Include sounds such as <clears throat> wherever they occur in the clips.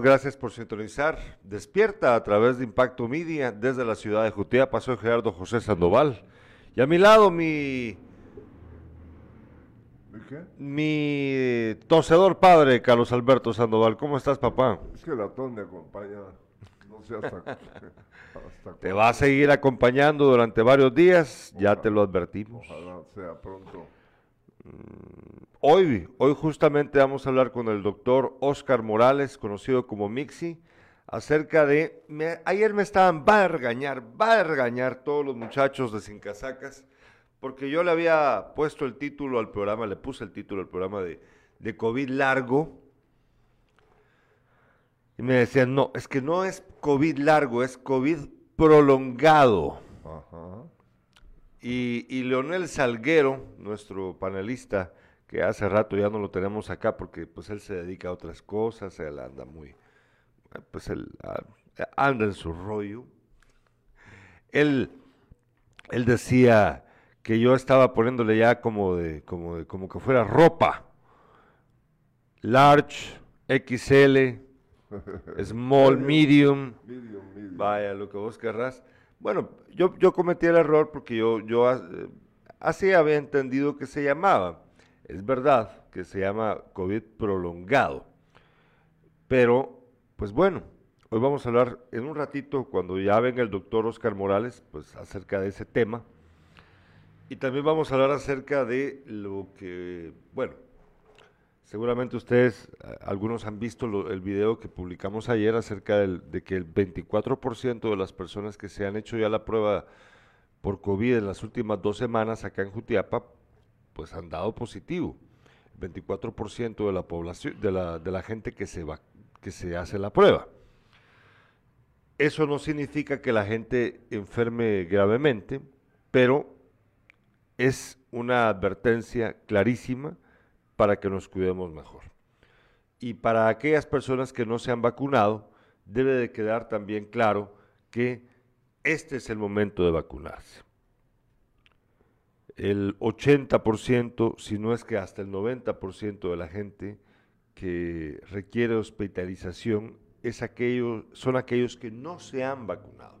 Gracias por sintonizar. Despierta a través de Impacto Media desde la ciudad de Jutiapa. Soy Gerardo José Sandoval. Y a mi lado mi qué? mi tosedor padre, Carlos Alberto Sandoval. ¿Cómo estás, papá? Es que la ton me acompaña. No sé hasta, <laughs> hasta Te va a seguir acompañando durante varios días, ya te lo advertimos. Ojalá sea pronto. Hoy, hoy justamente vamos a hablar con el doctor Oscar Morales, conocido como Mixi, acerca de, ayer me estaban, va a regañar, va a regañar todos los muchachos de Sin Casacas, porque yo le había puesto el título al programa, le puse el título al programa de, de COVID largo, y me decían, no, es que no es COVID largo, es COVID prolongado. Ajá. Y, y Leonel Salguero, nuestro panelista, que hace rato ya no lo tenemos acá porque pues él se dedica a otras cosas, él anda muy, pues él anda en su rollo. Él, él decía que yo estaba poniéndole ya como de, como de, como que fuera ropa. Large, XL, <laughs> small, medium. Medium, medium. Vaya, lo que vos querrás. Bueno, yo, cometí el error porque yo, eh, así había entendido que se llamaba. Es verdad que se llama COVID prolongado. Pero, pues bueno, hoy vamos a hablar en un ratito, cuando ya venga el doctor Oscar Morales, pues acerca de ese tema. Y también vamos a hablar acerca de lo que, bueno, Seguramente ustedes, algunos han visto el video que publicamos ayer acerca del- de que el 24% de las personas que se han hecho ya la prueba por COVID en las últimas dos semanas acá en Jutiapa, pues han dado positivo. El 24% de la población, de la, de la gente que se, va, que se hace la prueba. Eso no significa que la gente enferme gravemente, pero es una advertencia clarísima para que nos cuidemos mejor. Y para aquellas personas que no se han vacunado, debe de quedar también claro que este es el momento de vacunarse. El 80%, si no es que hasta el 90% de la gente que requiere hospitalización es aquello, son aquellos que no se han vacunado.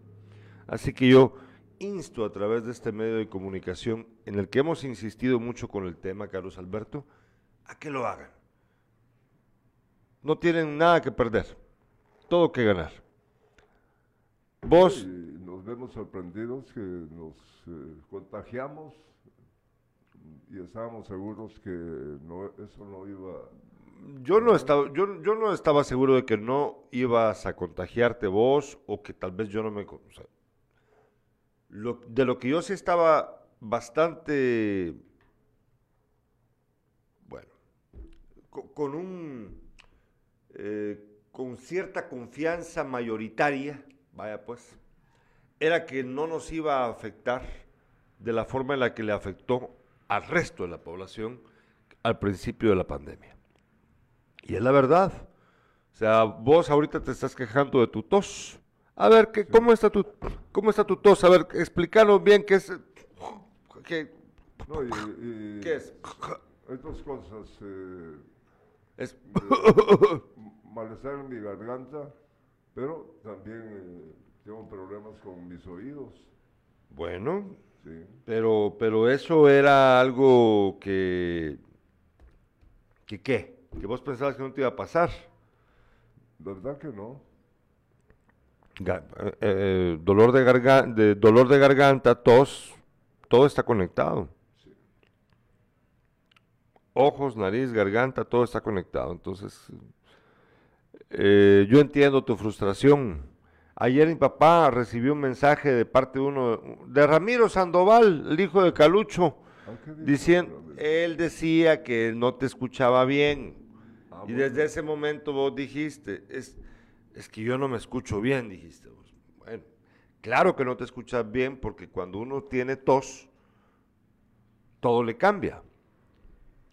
Así que yo insto a través de este medio de comunicación, en el que hemos insistido mucho con el tema, Carlos Alberto, a que lo hagan. No tienen nada que perder, todo que ganar. Vos, Y nos vemos sorprendidos que nos eh, contagiamos y estábamos seguros que no, eso no iba. yo no estaba, yo, yo no estaba seguro de que no ibas a contagiarte vos o que tal vez yo no me... o sea, lo- de lo que yo sí estaba bastante, bueno, co- con un, eh, con cierta confianza mayoritaria, vaya pues, era que no nos iba a afectar de la forma en la que le afectó al resto de la población al principio de la pandemia. Y es la verdad. O sea, vos ahorita te estás quejando de tu tos. A ver, ¿qué, ¿cómo, está tu, ¿cómo está tu tos? A ver, explícanos bien qué es. ¿Qué, No, y, y qué es? Estas cosas, eh, Es- de <laughs> malestar en mi garganta, pero también eh, tengo problemas con mis oídos. Bueno, Sí. pero, pero eso era algo que. ¿Que qué? Que vos pensabas que no te iba a pasar. ¿Verdad que no? Ga- eh, eh, dolor, de garganta, de, dolor de garganta, tos, todo está conectado. Ojos, nariz, garganta, todo está conectado. Entonces, eh, yo entiendo tu frustración. Ayer mi papá recibió un mensaje de parte de uno, de Ramiro Sandoval, el hijo de Calucho, diciendo, él decía que no te escuchaba bien. ah, Y bueno. desde ese momento vos dijiste, es, es que yo no me escucho bien, dijiste vos. Bueno, claro que no te escuchas bien porque cuando uno tiene tos, todo le cambia.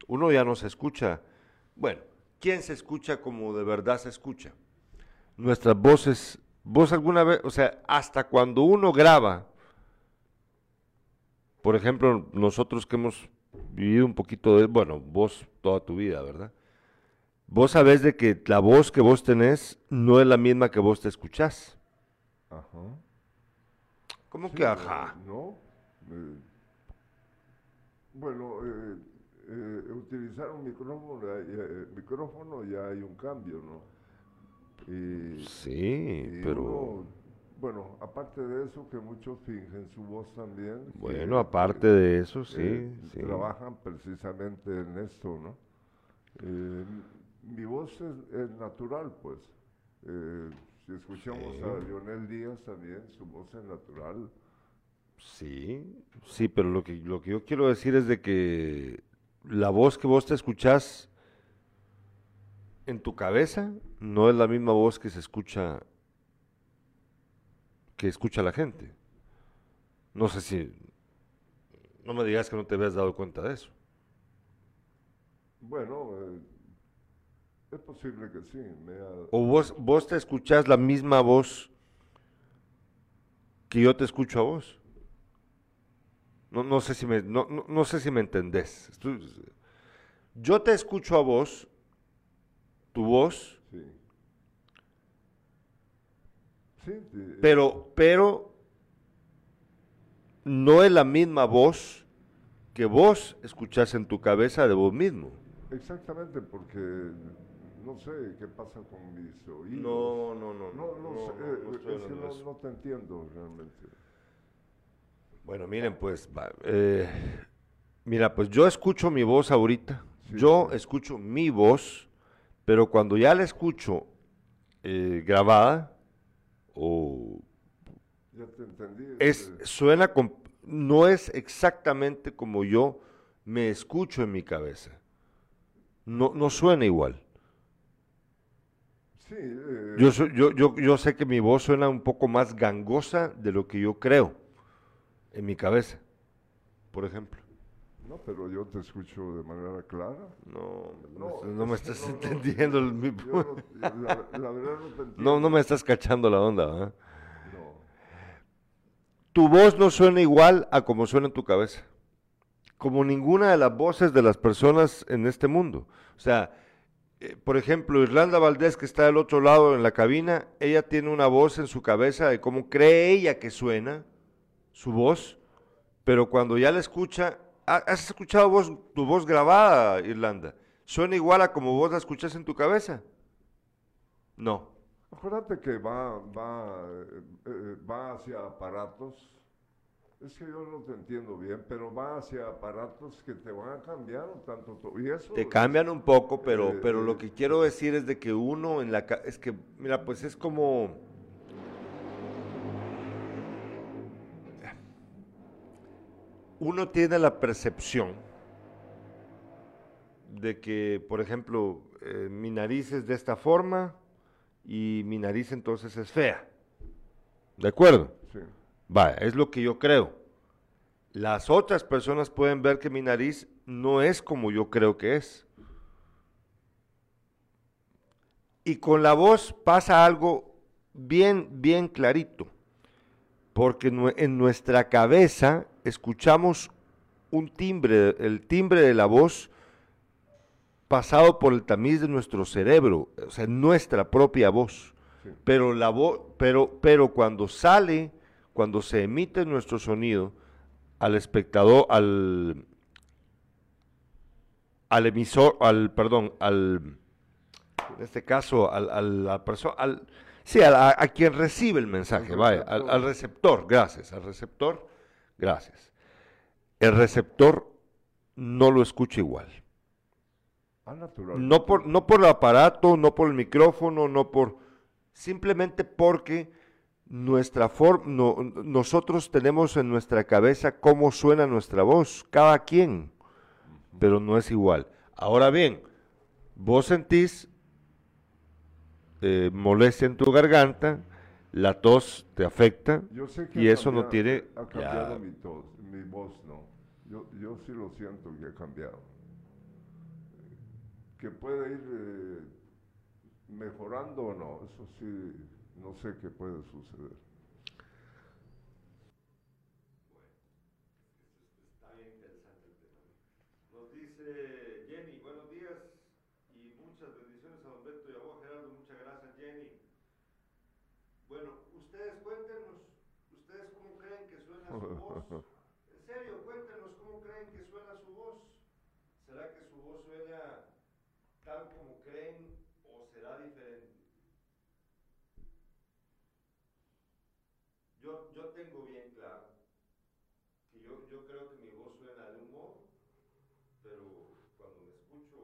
Uno ya no se escucha. Bueno, ¿quién se escucha como de verdad se escucha? Nuestras voces, vos alguna vez, o sea, hasta cuando uno graba, por ejemplo, nosotros que hemos vivido un poquito de, bueno, vos toda tu vida, ¿verdad? vos sabés de que la voz que vos tenés no es la misma que vos te escuchás. Ajá. ¿Cómo Sí, que ajá? No. eh, bueno, eh, eh, utilizar un micrófono, eh, eh, micrófono ya hay un cambio, ¿no? Y, Sí, y pero uno, bueno, aparte de eso, que muchos fingen su voz también. que, bueno, aparte de eso, sí, eh, sí. Trabajan precisamente en esto, ¿no? Eh, mi voz es, es natural, pues. Eh, si escuchamos Sí. a Lionel Díaz también, su voz es natural. Sí, sí, pero lo que, lo que yo quiero decir es de que la voz que vos te escuchás en tu cabeza no es la misma voz que se escucha que escucha la gente. No sé si no me digas que no te habías dado cuenta de eso. Bueno, eh, es posible que sí. Me ha- O vos vos te escuchás la misma voz que yo te escucho a vos. No, no sé si me no, no- no sé si me entendés. Yo te escucho a vos, tu voz, sí. Sí, sí, pero pero no es la misma voz que vos escuchás en tu cabeza de vos mismo. exactamente, porque no sé qué pasa con mis oídos. No, no, no, No, no, no, sé, no, eh, no de no, eso. no te entiendo realmente. Bueno, miren, pues, eh, mira, pues yo escucho mi voz ahorita, Sí, yo escucho mi voz, pero cuando ya la escucho eh, grabada, o Ya te entendí. es, este, suena, no es exactamente como yo me escucho en mi cabeza. No, no suena igual. sí, eh, Yo, yo, yo, yo sé que mi voz suena un poco más gangosa de lo que yo creo en mi cabeza, por ejemplo. no, pero yo te escucho de manera clara. No, no, No, me- estás no, entendiendo. el- mi- Yo no- la, la verdad no te entiendo. no, no me estás cachando la onda, ¿verdad? No. Tu voz no suena igual a como suena en tu cabeza. Como ninguna de las voces de las personas en este mundo. O sea, eh, por ejemplo, Irlanda Valdés, que está del otro lado en la cabina, ella tiene una voz en su cabeza de cómo cree ella que suena su voz, pero cuando ya la escucha, ¿ha- ¿has escuchado vos, tu voz grabada, Irlanda? ¿Suena igual a como vos la escuchas en tu cabeza? No. Acuérdate que va, va, eh, eh, va hacia aparatos. Es que yo no te entiendo bien, pero va hacia aparatos que te van a cambiar un tanto. Y eso Te cambian un poco, pero, Eh, pero lo que quiero decir es de que uno en la... Es que, mira, pues es como... Uno tiene la percepción de que, por ejemplo, eh, mi nariz es de esta forma y mi nariz entonces es fea. ¿De acuerdo? Sí. Vaya, es lo que yo creo. Las otras personas pueden ver que mi nariz no es como yo creo que es. Y con la voz pasa algo bien, bien clarito. Porque en nuestra cabeza escuchamos un timbre, el timbre de la voz pasado por el tamiz de nuestro cerebro, o sea, nuestra propia voz. Sí. Pero la voz, pero, pero cuando sale, cuando se emite nuestro sonido al espectador, al, al emisor, al, perdón, al, en este caso, al, a la persona, al, sí, a, quien recibe el mensaje, Al vaya, al, al receptor, gracias, al receptor, gracias. El receptor no lo escucha igual. Ah, natural. No por, no por el aparato, no por el micrófono, no por... Simplemente porque nuestra forma, nosotros tenemos en nuestra cabeza cómo suena nuestra voz, cada quien, pero no es igual. Ahora bien, vos sentís eh, molestia en tu garganta, la tos te afecta, Yo sé que y ha eso no cambiado- tiene... Ha cambiado ya, mi, tos, mi voz, no. Yo, yo sí lo siento que ha cambiado. Que puede ir eh, mejorando o no, eso sí, no sé qué puede suceder. Nos dice Jenny, buenos días y muchas bendiciones. ustedes cuéntenos, ustedes cómo creen que suena su voz. En serio, cuéntenos cómo creen que suena su voz. ¿Será que su voz suena tal como creen o será diferente? Yo, yo tengo bien claro que yo, yo creo que mi voz suena de un modo, pero cuando me escucho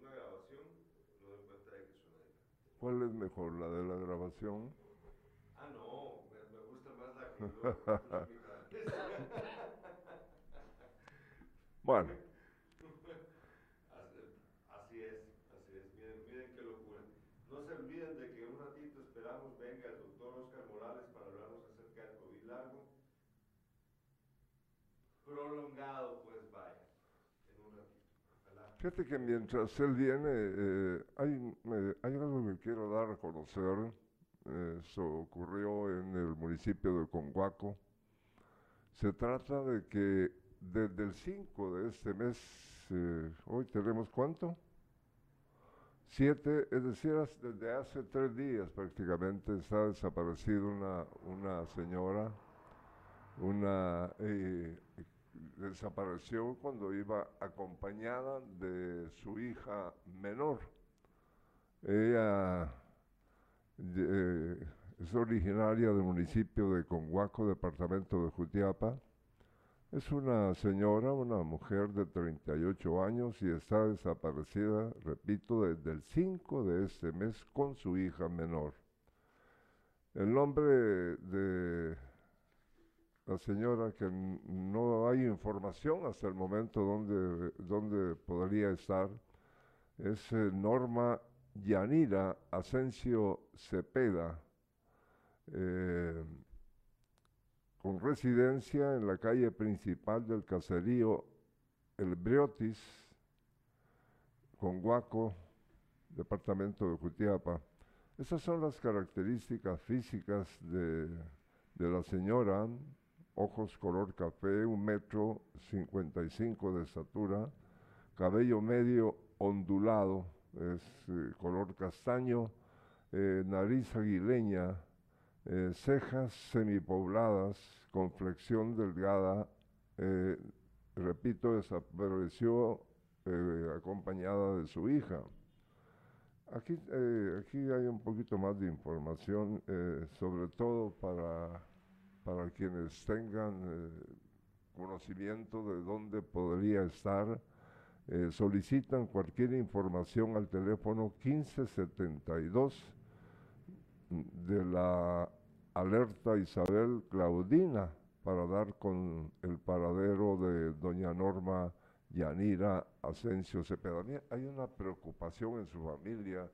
una grabación no doy cuenta de que suena diferente. ¿Cuál es mejor, la de la grabación? Ah, no, me, me gusta más la que yo. Bueno, <laughs> Así- es, así es. Miren, miren qué locura. No se olviden de que un ratito esperamos venga el doctor Oscar Morales para hablarnos acerca del COVID largo. Prolongado, pues vaya, en un ratito. Ojalá. Fíjate que mientras él viene, eh, hay, algo que quiero dar a conocer. Eso ocurrió en el municipio de Conguaco. Se trata de que desde el 5 de este mes, eh, hoy tenemos cuánto? Siete, es decir, desde hace tres días prácticamente está desaparecida una, una señora, una eh, desapareció cuando iba acompañada de su hija menor. Ella eh, es originaria del municipio de Conguaco, departamento de Jutiapa. Es una señora, una mujer de 38 años y está desaparecida, repito, desde el 5 de este mes con su hija menor. El nombre de la señora que no hay información hasta el momento donde, donde podría estar es eh, Norma Yanira Asensio Cepeda. eh, con residencia en la calle principal del caserío El Briotis, Conguaco, departamento de Jutiapa. Esas son las características físicas de, de la señora, ojos color café, un metro cincuenta y cinco de estatura, cabello medio ondulado, es eh, color castaño, eh, nariz aguileña, eh, cejas semipobladas, con flexión delgada, repito, desapareció acompañada de su hija. Aquí, aquí hay un poquito más de información, sobre todo para, para quienes tengan eh, conocimiento de dónde podría estar. eh, solicitan cualquier información al teléfono 1572 de la alerta Isabel Claudina para dar con el paradero de doña Norma Yanira Asensio Cepeda. Hay una preocupación en su familia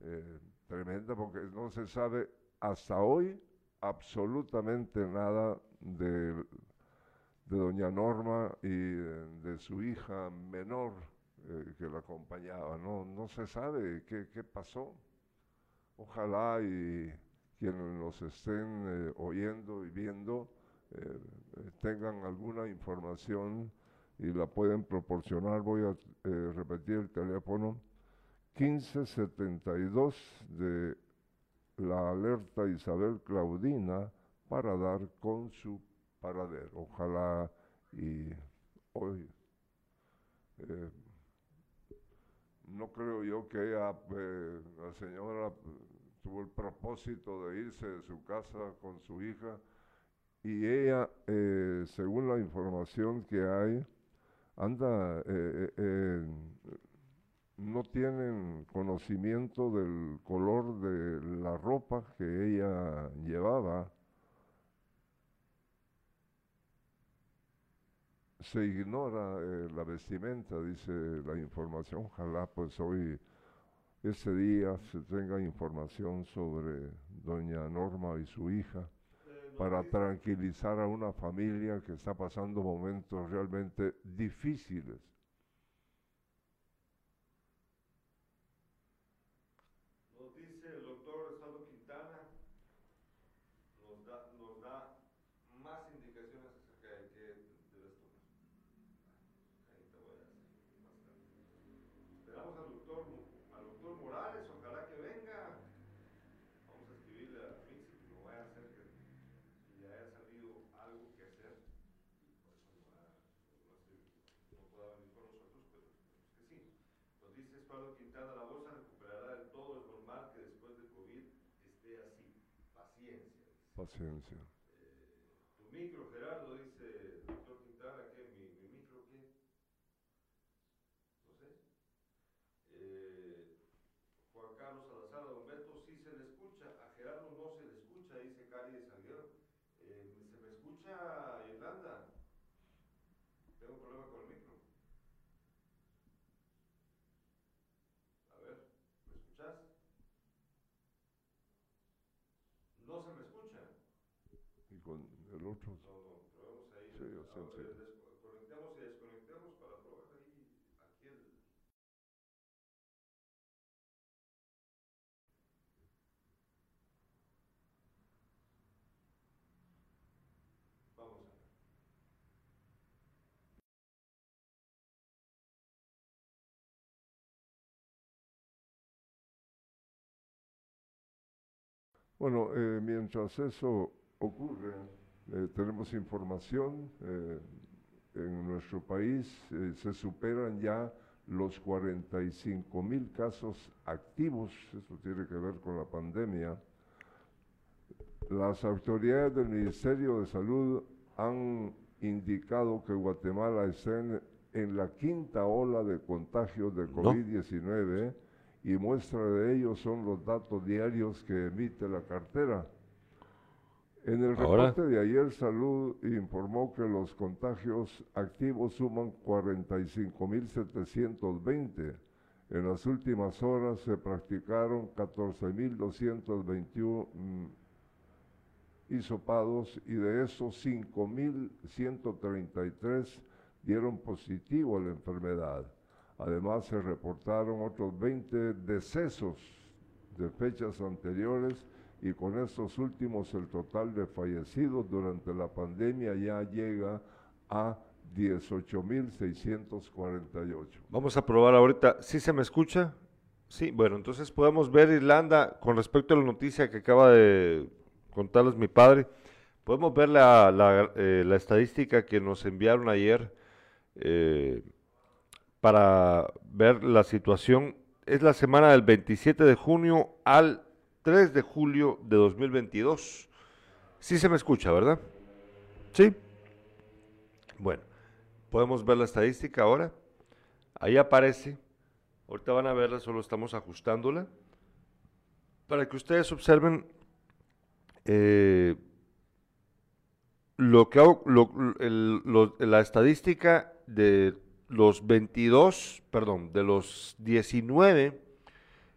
eh, tremenda porque no se sabe hasta hoy absolutamente nada de, doña Norma y de su hija menor eh, que la acompañaba. No, no se sabe qué, qué pasó. Ojalá y quienes nos estén eh, oyendo y viendo eh, tengan alguna información y la pueden proporcionar. Voy a repetir el teléfono 1572 de la alerta Isabel Claudina para dar con su paradero. Ojalá y hoy eh, no creo yo que ella, eh, la señora tuvo el propósito de irse de su casa con su hija y ella, eh, según la información que hay, anda, no tienen conocimiento del color de la ropa que ella llevaba. Se ignora eh, la vestimenta, dice la información. Ojalá pues hoy, ese día, se tenga información sobre doña Norma y su hija para tranquilizar a una familia que está pasando momentos realmente difíciles. Nos dice el doctor Osvaldo Quintana, nos da, nos da más indicaciones acerca de qué debes tomar. Ahí te voy a decir más tarde. Esperamos al doctor, al doctor Morales, ojalá que venga. Vamos a escribirle a Fritz, que no vaya a hacer Quintana, la bolsa recuperará del todo, es normal que después de COVID esté así. Paciencia. Paciencia. Eh, tu micro, Gerardo, dice doctor Quintana, ¿qué? ¿Mi, mi micro qué? No sé. Eh, Juan Carlos Salazar, don Beto, sí se le escucha. A Gerardo no se le escucha, dice Cari de Salguero. Eh, ¿Se me escucha, Irlanda? Tengo un problema con el micro. A ver, ¿me escuchas? No se me escucha. Y con el otro. No, no, probemos ahí. Sí, yo sé, Ahora, sí. des- Conectamos y desconectemos para probar ahí. Aquí el. Vamos a ver. Bueno, eh, mientras eso ocurre, eh, tenemos información. eh, en nuestro país eh, se superan ya los 45 mil casos activos. Eso tiene que ver con la pandemia. Las autoridades del Ministerio de Salud han indicado que Guatemala está en, en la quinta ola de contagios de No. COVID-19 y muestra de ello son los datos diarios que emite la cartera. En el reporte de ayer, Salud informó que los contagios activos suman 45.720. En las últimas horas se practicaron 14.221 mm, hisopados y de esos 5.133 dieron positivo a la enfermedad. Además se reportaron otros 20 decesos de fechas anteriores y con estos últimos el total de fallecidos durante la pandemia ya llega a 18.648. Vamos a probar ahorita. ¿Sí se me escucha? Sí, bueno, entonces podemos ver Irlanda con respecto a la noticia que acaba de contarles mi padre. Podemos ver la, la, eh, estadística que nos enviaron ayer eh, para ver la situación. Es la semana del 27 de junio al 3 de julio de 2022. Sí se me escucha, ¿verdad? Sí. Bueno, podemos ver la estadística ahora. Ahí aparece. Ahorita van a verla, solo estamos ajustándola. Para que ustedes observen eh, lo que hago- lo- el- lo- la estadística de los 22, perdón, de los 19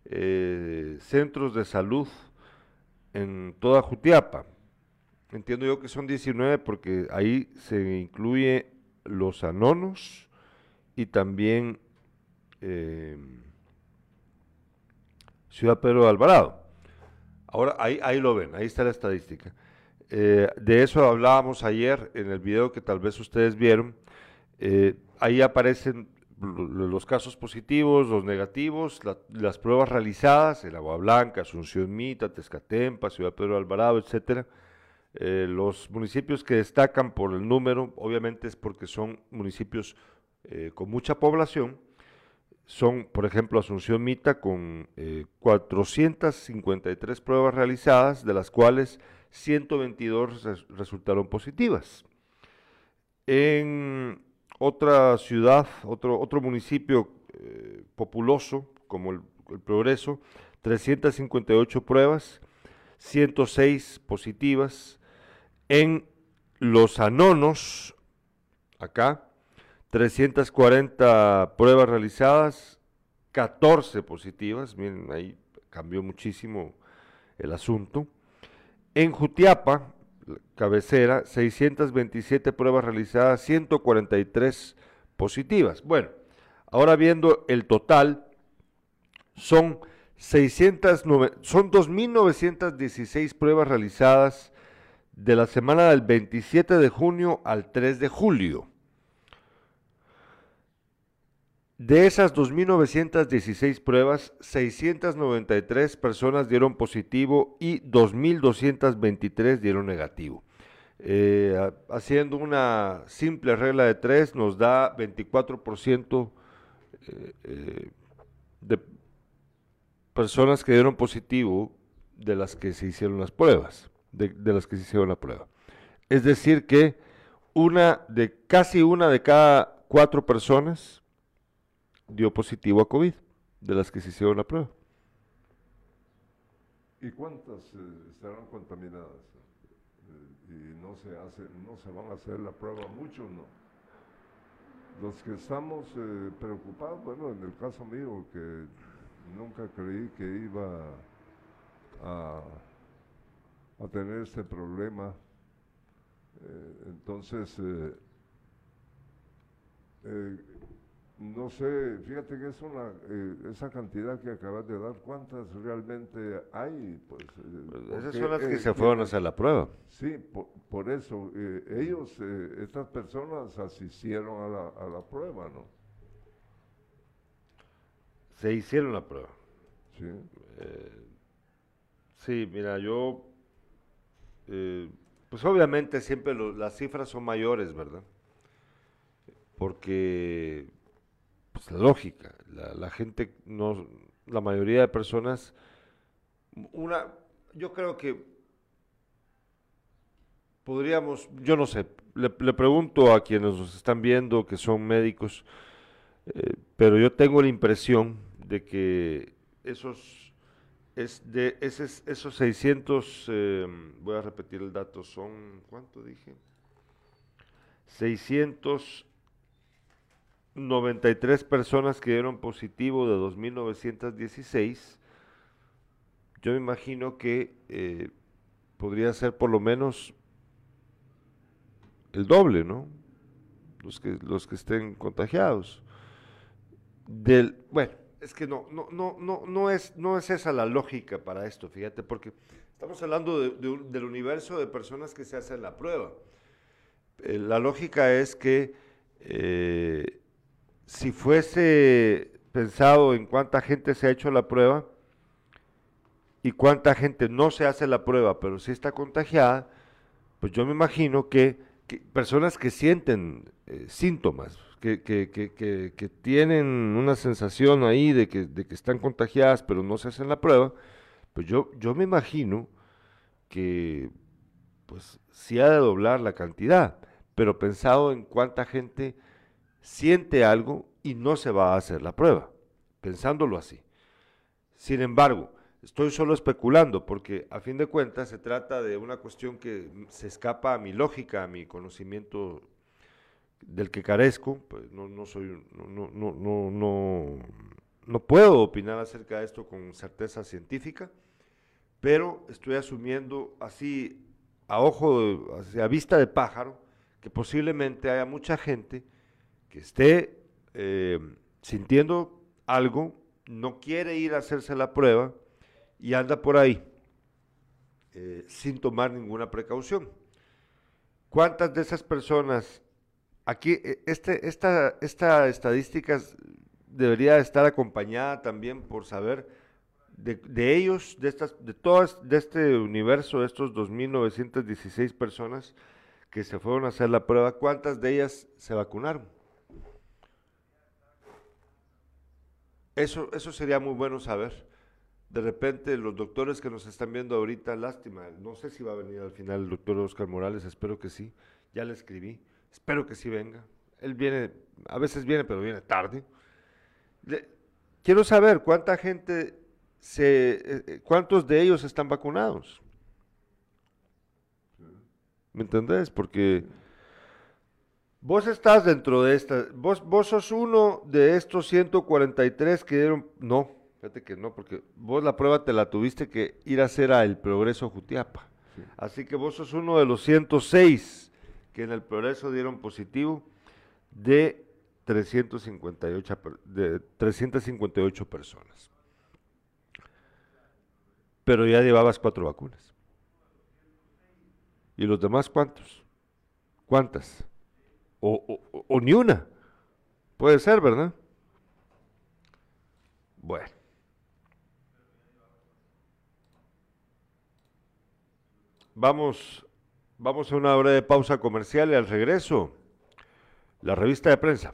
eh, centros de salud en toda Jutiapa. Entiendo yo que son 19 porque ahí se incluye los anonos y también eh, Ciudad Pedro de Alvarado. Ahora ahí, ahí lo ven, ahí está la estadística. Eh, de eso hablábamos ayer en el video que tal vez ustedes vieron. Ahí aparecen los casos positivos, los negativos, la- las pruebas realizadas, el Agua Blanca, Asunción Mita, Tezcatempa, Ciudad Pedro Alvarado, etcétera. Eh, los municipios que destacan por el número, obviamente es porque son municipios eh, con mucha población. Son, por ejemplo, Asunción Mita con eh, 453 pruebas realizadas, de las cuales 122 res- resultaron positivas. En otra ciudad, otro, otro municipio eh, populoso, como el, el Progreso, 358 pruebas, 106 positivas. En Los Anonos, acá, 340 pruebas realizadas, 14 positivas. Miren, ahí cambió muchísimo el asunto. En Jutiapa, cabecera, 627 pruebas realizadas, 143 positivas. Bueno, ahora viendo el total, son 609 son 2.916 pruebas realizadas de la semana del 27 de junio al 3 de julio. De esas 2.916 pruebas, 693 personas dieron positivo y 2.223 dieron negativo. Eh, ha- haciendo una simple regla de tres, nos da 24% eh, eh, de personas que dieron positivo de las que se hicieron las pruebas, de las que se hicieron la prueba. Es decir que una de casi una de cada cuatro personas dio positivo a COVID, de las que se hicieron la prueba. ¿Y cuántas eh, estarán contaminadas? Eh, y no se hace, no se van a hacer la prueba, muchos no. Los que estamos eh, preocupados, bueno, en el caso mío, que nunca creí que iba a, a tener este problema, entonces no sé, fíjate que es una, eh, esa cantidad que acabas de dar, ¿cuántas realmente hay? Pues, eh, pues esas son las que se fueron a hacer la prueba. Sí, por, eso, eh, ellos, estas personas asistieron a la, a la prueba, ¿no? Se hicieron la prueba. Sí. sí, mira, yo, pues obviamente siempre las cifras son mayores, ¿verdad? Porque pues, la lógica. La, gente, no, la mayoría de personas, una, yo creo que podríamos, yo no sé, le, pregunto a quienes nos están viendo que son médicos, eh, pero yo tengo la impresión de que esos, es de, esos, esos 600, eh, voy a repetir el dato, son, ¿cuánto dije? 600 93 personas que dieron positivo de 2.916. Yo me imagino que eh, podría ser por lo menos el doble, ¿no? Los que, los que estén contagiados. Del, bueno, es que no, no, no, no, no, es, no es esa la lógica para esto, fíjate, porque estamos hablando del universo de personas que se hacen la prueba. Eh, la lógica es que eh, si fuese pensado en cuánta gente se ha hecho la prueba y cuánta gente no se hace la prueba, pero sí está contagiada, pues yo me imagino que, personas que sienten eh, síntomas, que, que, tienen una sensación ahí de que, de que están contagiadas, pero no se hacen la prueba, pues yo, yo me imagino que pues sí ha de doblar la cantidad, pero pensado en cuánta gente siente algo y no se va a hacer la prueba, pensándolo así. Sin embargo, estoy solo especulando porque a fin de cuentas se trata de una cuestión que se escapa a mi lógica, a mi conocimiento del que carezco, pues no, no soy, no, no, no, no, no puedo opinar acerca de esto con certeza científica, pero estoy asumiendo así a ojo, a vista de pájaro, que posiblemente haya mucha gente que esté eh, sintiendo algo, no quiere ir a hacerse la prueba y anda por ahí eh, sin tomar ninguna precaución. ¿Cuántas de esas personas, aquí, eh, este, esta, esta estadística debería estar acompañada también por saber de, ellos, de, estas, de todas, de este universo, de estos 2.916 personas que se fueron a hacer la prueba, ¿cuántas de ellas se vacunaron? Eso, eso sería muy bueno saber. De repente los doctores que nos están viendo ahorita, lástima, no sé si va a venir al final el doctor Oscar Morales, espero que sí, ya le escribí, espero que sí venga. Él viene, a veces viene, pero viene tarde. quiero saber cuánta gente, se, eh, eh, cuántos de ellos están vacunados. ¿Me entendés? Porque Vos estás dentro de esta, vos, vos sos uno de estos 143 que dieron, no, fíjate que no, porque vos la prueba te la tuviste que ir a hacer a El Progreso Jutiapa. Así que vos sos uno de los 106 que en El Progreso dieron positivo de 358, de 358 personas. Pero ya llevabas cuatro vacunas. ¿Y los demás cuántos? ¿Cuántas? O, ni una. Puede ser, ¿verdad? Bueno. Vamos, vamos a una breve pausa comercial y al regreso, la revista de prensa.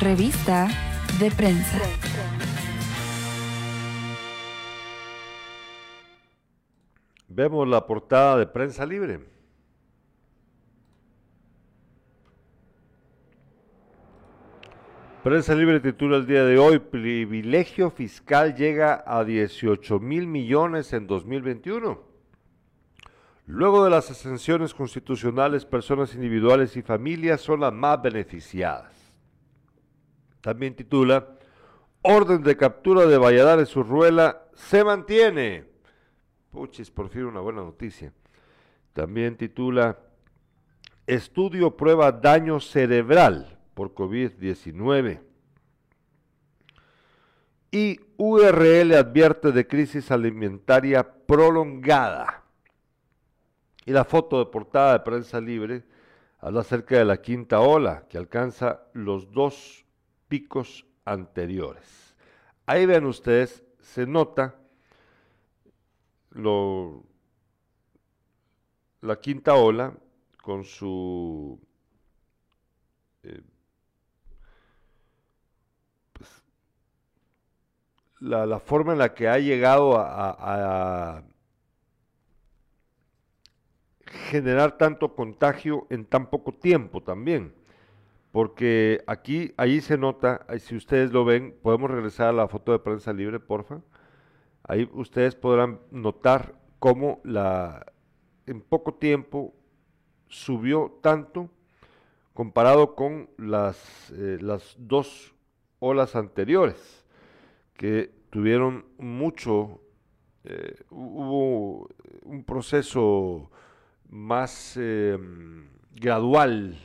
Revista de prensa. Vemos la portada de prensa libre. Prensa Libre titula el día de hoy, privilegio fiscal llega a 18 mil millones en 2021. Luego de las ascensiones constitucionales, personas individuales y familias son las más beneficiadas. También titula, orden de captura de Valladares Urruela se mantiene. Puchis, por fin una buena noticia. También titula, estudio prueba daño cerebral por COVID-19. Y URL advierte de crisis alimentaria prolongada. Y la foto de portada de prensa libre habla acerca de la quinta ola que alcanza los dos picos anteriores. Ahí ven ustedes, se nota lo, la quinta ola con su eh, pues, la, la, forma en la que ha llegado a generar tanto contagio en tan poco tiempo también porque aquí, ahí se nota, si ustedes lo ven, podemos regresar a la foto de prensa libre, porfa. Ahí ustedes podrán notar cómo la, en poco tiempo subió tanto comparado con las, eh, las dos olas anteriores, que tuvieron mucho, eh, hubo un proceso más eh, gradual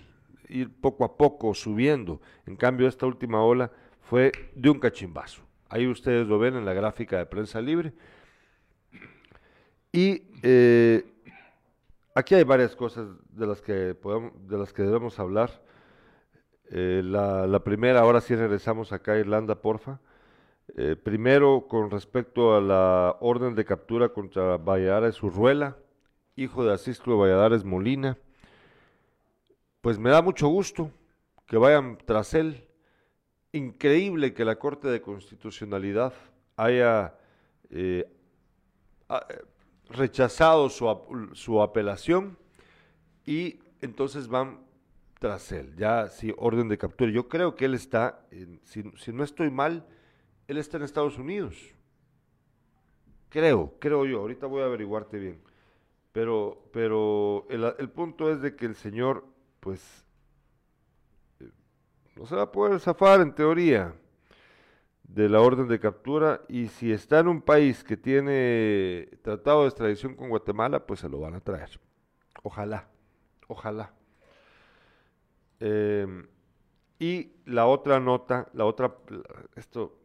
ir poco a poco subiendo. En cambio, esta última ola fue de un cachimbazo. Ahí ustedes lo ven en la gráfica de prensa libre. Y eh, aquí hay varias cosas de las que, podemos, de las que debemos hablar. Eh, la, primera, ahora sí regresamos acá a Irlanda, porfa. Eh, primero, con respecto a la orden de captura contra Valladares Urruela, hijo de Asistro Valladares Molina pues me da mucho gusto que vayan tras él. Increíble que la Corte de Constitucionalidad haya eh, rechazado su, apelación y entonces van tras él, ya sí, orden de captura. Yo creo que él está, si, no estoy mal, él está en Estados Unidos. Creo, creo yo, ahorita voy a averiguarte bien. Pero, pero el punto es de que el señor pues eh, no se va a poder zafar en teoría de la orden de captura y si está en un país que tiene tratado de extradición con Guatemala, pues se lo van a traer. Ojalá, ojalá. Em, y la otra nota, la otra, esto,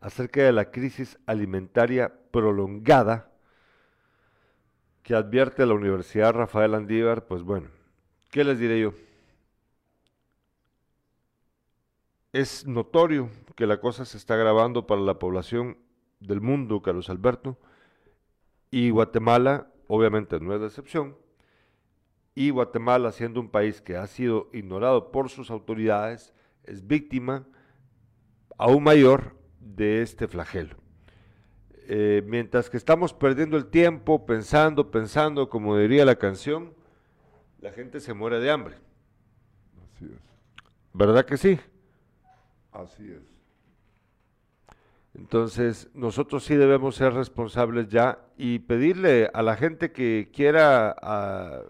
acerca de la crisis alimentaria prolongada que advierte la Universidad Rafael Andívar, pues bueno, ¿Qué les diré yo? Es notorio que la cosa se está agravando para la población del mundo, Carlos Alberto, y Guatemala obviamente no es la excepción, y Guatemala siendo un país que ha sido ignorado por sus autoridades, es víctima aún mayor de este flagelo. Eh, mientras que estamos perdiendo el tiempo pensando, pensando, como diría la canción, la gente se muere de hambre. Así es. ¿Verdad que sí? Así es. Entonces, nosotros sí debemos ser responsables ya y pedirle a la gente que quiera ah,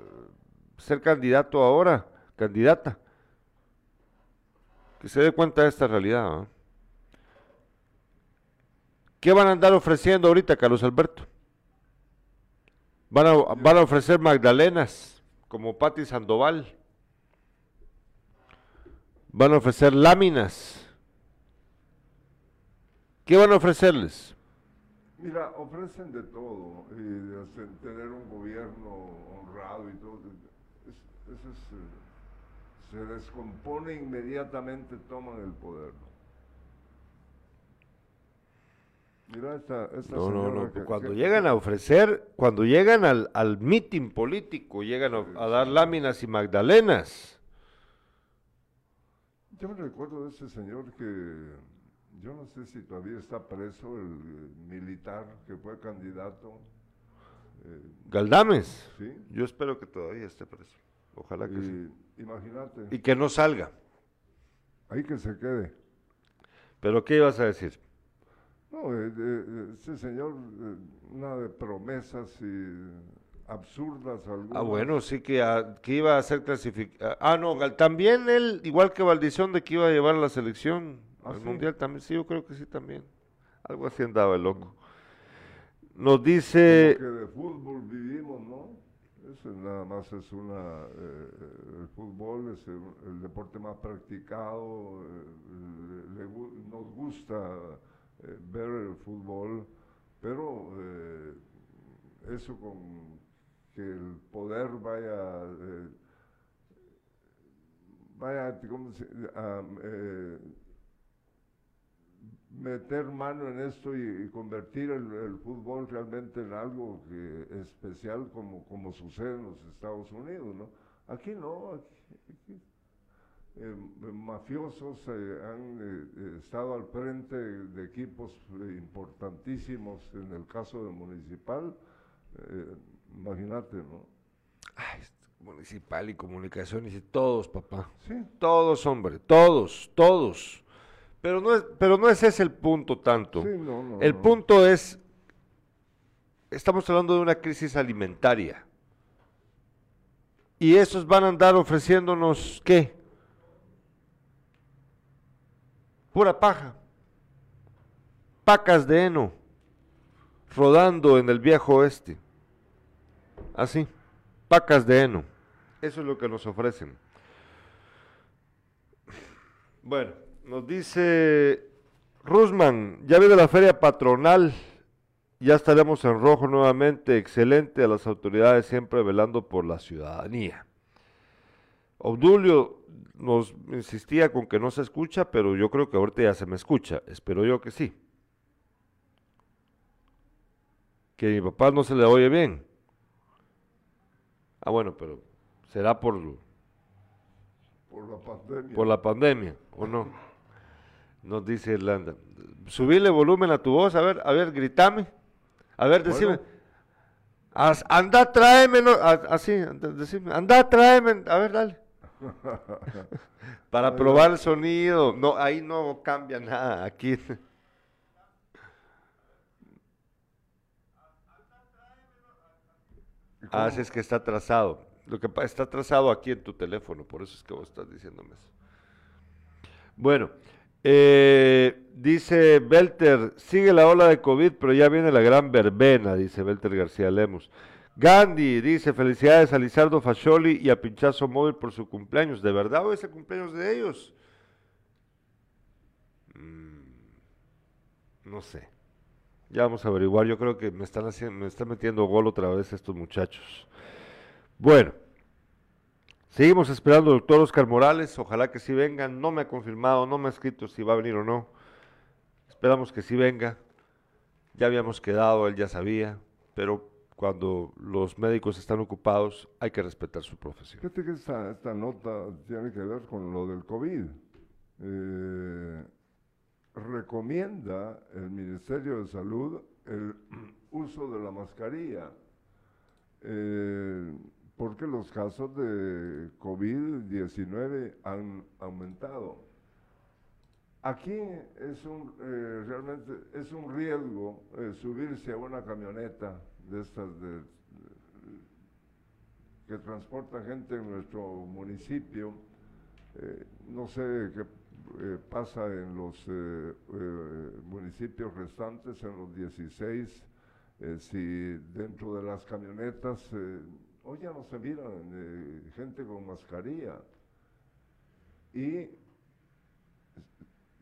ser candidato ahora, candidata, que se dé cuenta de esta realidad. ¿Qué van a andar ofreciendo ahorita, Carlos Alberto? Van a, van a ofrecer magdalenas, como Patti Sandoval. Van a ofrecer láminas. ¿Qué van a ofrecerles? Mira, ofrecen de todo, y de hacer- tener un gobierno honrado y todo. es- eso es, eh, se descompone inmediatamente, toman el poder. Mira esta, esta No, no, no. que- Cuando que- llegan a ofrecer, cuando llegan al, al mitin político, llegan a, a dar láminas y magdalenas. Yo me recuerdo de ese señor que, yo no sé si todavía está preso, el militar que fue candidato. eh, Galdames. sí. Yo espero que todavía esté preso. Ojalá que sí. Y imagínate, Y que no salga. ahí que se quede. Pero ¿qué ibas a decir? No, eh, eh, este señor, eh, una de promesas y absurdas algunas. Ah, bueno, sí que, ah, que iba a ser clasificado. Ah, no, Gal- también él, igual que Valdición, de que iba a llevar la selección Ah, al sí. Mundial también. Sí, yo creo que sí también. Algo así andaba el loco. Nos dice... Como que de fútbol vivimos, ¿no? Eso nada más es una... eh, eh, el fútbol es el, el deporte más practicado, eh, le- le nos gusta eh, ver el fútbol, pero eh, eso con que el poder vaya... eh, vaya, ¿cómo se- ah, eh, meter mano en esto y, convertir el, el fútbol realmente en algo que especial como, como sucede en los Estados Unidos, ¿no? Aquí no, aquí, aquí, eh, mafiosos eh, han eh, eh, estado al frente de equipos importantísimos en el caso de Municipal, imagínate, ¿no? Ay, municipal y comunicaciones y todos, papá. Sí, Todos, hombre, todos, todos. Pero no es, pero no es ese el punto tanto. sí, no, no. el no. punto es, estamos hablando de una crisis alimentaria. Y esos van a andar ofreciéndonos, ¿qué? Pura paja. Pacas de heno. Rodando en el viejo oeste. Así. Pacas de heno. Eso es lo que nos ofrecen. Bueno, nos dice Rusman, ya viene la feria patronal, ya estaremos en rojo nuevamente, excelente a las autoridades siempre velando por la ciudadanía. Obdulio nos insistía con que no se escucha, pero yo creo que ahorita ya se me escucha, espero yo que sí. Que a mi papá no se le oye bien. Ah, bueno, pero será por, Por la pandemia. por la pandemia, ¿o no? Nos dice Irlanda. Subirle volumen a tu voz, a ver, a ver, gritame. A ver, decime. Bueno. As- anda, tráeme, no, así, decime, anda, tráeme, a ver, dale. <laughs> Para probar el sonido. No, ahí no cambia nada, aquí. Ah, es que está atrasado. Lo que está atrasado aquí en tu teléfono, por eso es que vos estás diciéndome eso. Bueno, eh, dice Belter, sigue la ola de COVID, pero ya viene la gran verbena, dice Belter García Lemos. Gandhi dice, felicidades a Lizardo Fascioli y a Pinchazo Móvil por su cumpleaños. ¿De verdad hoy es el cumpleaños de ellos? Mm, no sé. Ya vamos a averiguar. Yo creo que me están haciendo, me están metiendo gol otra vez estos muchachos. Bueno, seguimos esperando al doctor Oscar Morales. Ojalá que sí venga. No me ha confirmado, no me ha escrito si va a venir o no. Esperamos que sí venga. Ya habíamos quedado, él ya sabía, pero cuando los médicos están ocupados hay que respetar su profesión. Fíjate que esta, esta nota tiene que ver con lo del COVID. eh, recomienda el Ministerio de Salud el <clears throat> uso de la mascarilla, eh, porque los casos de COVID-19 han aumentado. Aquí es un, eh, realmente es un riesgo subirse a una camioneta de estas de, que transporta gente en nuestro municipio. no sé qué eh, pasa en los eh, eh, municipios restantes, en los 16, si dentro de las camionetas, hoy ya no se miran gente con mascarilla. Y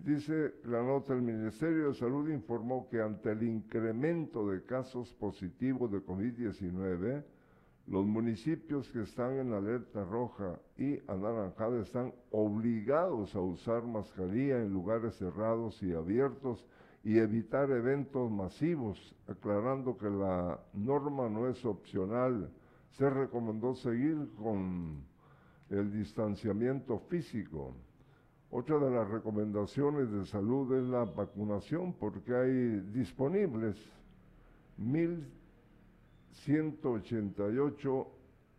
dice la nota, el Ministerio de Salud informó que ante el incremento de casos positivos de COVID-19, los municipios que están en alerta roja y anaranjada están obligados a usar mascarilla en lugares cerrados y abiertos y evitar eventos masivos, aclarando que la norma no es opcional. Se recomendó seguir con el distanciamiento físico. Otra de las recomendaciones de salud es la vacunación porque hay disponibles mil 188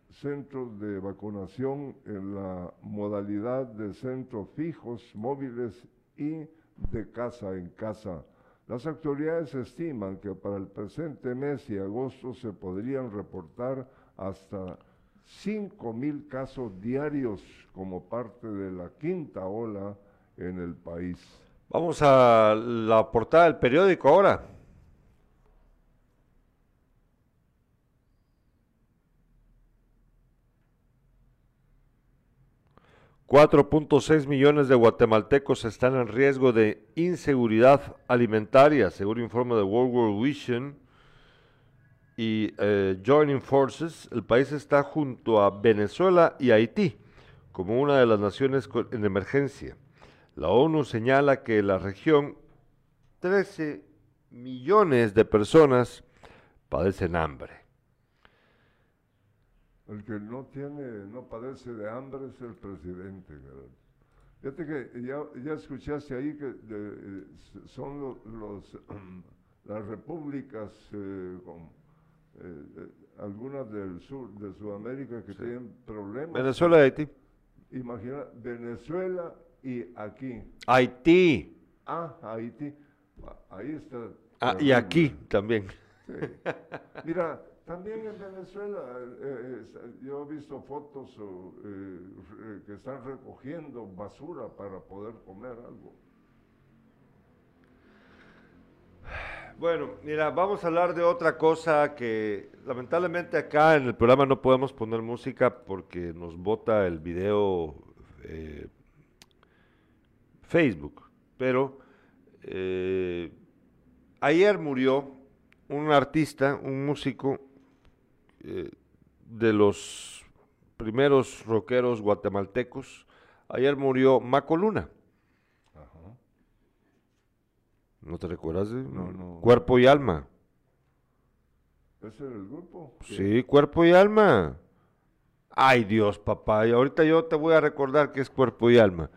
centros de vacunación en la modalidad de centros fijos, móviles y de casa en casa. Las autoridades estiman que para el presente mes y agosto se podrían reportar hasta 5 mil casos diarios como parte de la quinta ola en el país. Vamos a la portada del periódico ahora. 4.6 millones de guatemaltecos están en riesgo de inseguridad alimentaria, según informe de World War Vision y eh, Joining Forces. El país está junto a Venezuela y Haití como una de las naciones en emergencia. La ONU señala que la región 13 millones de personas padecen hambre. El que no tiene, no padece de hambre es el presidente. Fíjate que ya, escuchaste ahí que son los, <clears throat> las repúblicas, eh, eh, algunas del sur, de Sudamérica que tienen problemas. Venezuela y Haití. Imagina, Venezuela y aquí. Haití. Ah, Haití. Ahí está. Ah, y aquí también. Mira, también en Venezuela, eh, eh, yo he visto fotos eh, que están recogiendo basura para poder comer algo. Bueno, mira, vamos a hablar de otra cosa que lamentablemente acá en el programa no podemos poner música porque nos bota el video Facebook. Pero ayer murió un artista, un músico eh, de los primeros rockeros guatemaltecos. Ayer murió Maco Luna. ¿No te recuerdas? De? Cuerpo y alma. ¿Ese era el grupo? Sí, cuerpo y alma. Ay Dios, papá. Y ahorita yo te voy a recordar que es cuerpo y alma.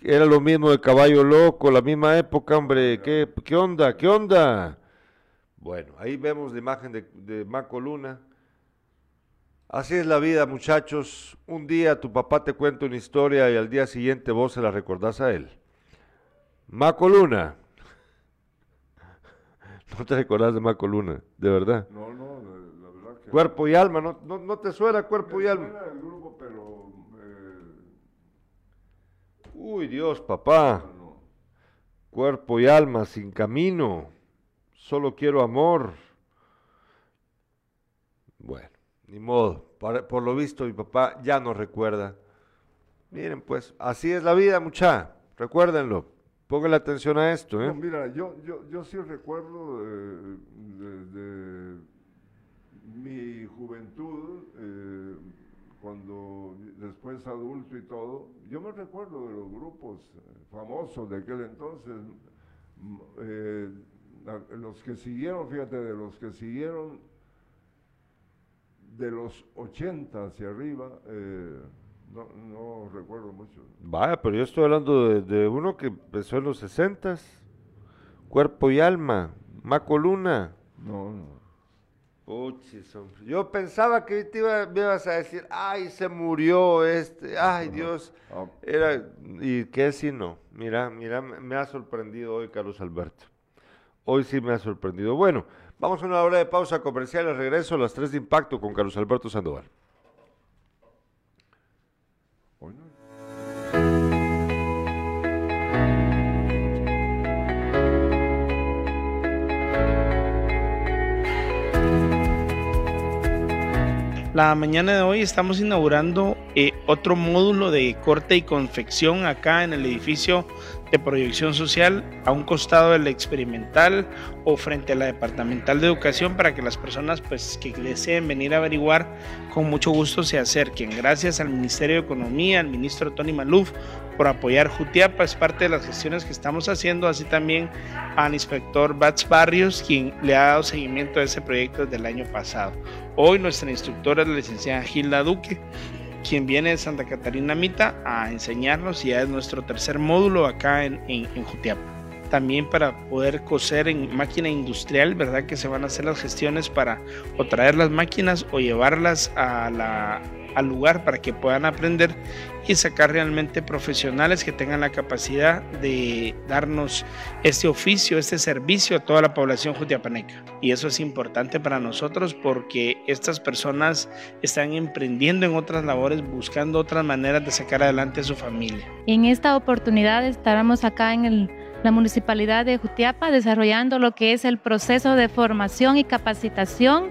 Era lo mismo de Caballo Loco, la misma época, hombre. ¿Qué, qué onda? ¿Qué onda? Bueno, ahí vemos la imagen de, de Maco Luna. Así es la vida, muchachos. Un día tu papá te cuenta una historia y al día siguiente vos se la recordás a él. Maco Luna. ¿No te recordás de Maco Luna? De verdad. No, no, la verdad que. Cuerpo y alma, ¿no, no, te suena cuerpo y alma? Suena el grupo, pero. Eh, Uy, Dios, papá. Cuerpo y alma sin camino. Solo quiero amor. Bueno. Ni modo, por, lo visto mi papá ya no recuerda. Miren, pues, así es la vida, mucha. Recuérdenlo. Pónganle atención a esto. ¿eh? mira, yo, yo, yo sí recuerdo de, mi juventud, eh, cuando después adulto y todo, yo me recuerdo de los grupos famosos de aquel entonces, eh, los que siguieron, fíjate, de los que siguieron de los 80 hacia arriba, eh, No, no recuerdo mucho. Vaya, pero yo estoy hablando de, de uno que empezó en los sesentas. Cuerpo y alma. Maco Luna. No, no. Puchis, hombre. Yo pensaba que te iba, me ibas a decir, ay, se murió este, ay, Dios. Ah, Era, y que si no. Mira, mira, me ha sorprendido hoy Carlos Alberto. Hoy sí me ha sorprendido. Bueno, vamos a una hora de pausa comercial. Al regreso a las 3 de impacto con Carlos Alberto Sandoval. La mañana de hoy estamos inaugurando eh, otro módulo de corte y confección acá en el edificio de proyección social a un costado de la experimental o frente a la departamental de educación para que las personas pues que deseen venir a averiguar con mucho gusto se acerquen. Gracias al Ministerio de Economía, al ministro Tony Maluf por apoyar Jutiapa, es parte de las gestiones que estamos haciendo, así también al inspector Bats Barrios, quien le ha dado seguimiento a ese proyecto desde el año pasado. Hoy nuestra instructora es la licenciada Gilda Duque, quien viene de Santa Catarina Mita a enseñarnos y ya es nuestro tercer módulo acá en, en, en Jutiapa. También para poder coser en máquina industrial, ¿verdad? Que se van a hacer las gestiones para o traer las máquinas o llevarlas a la, al lugar para que puedan aprender y sacar realmente profesionales que tengan la capacidad de darnos este oficio, este servicio a toda la población jutiapaneca. Y eso es importante para nosotros porque estas personas están emprendiendo en otras labores, buscando otras maneras de sacar adelante a su familia. En esta oportunidad estaremos acá en la municipalidad de Jutiapa desarrollando lo que es el proceso de formación y capacitación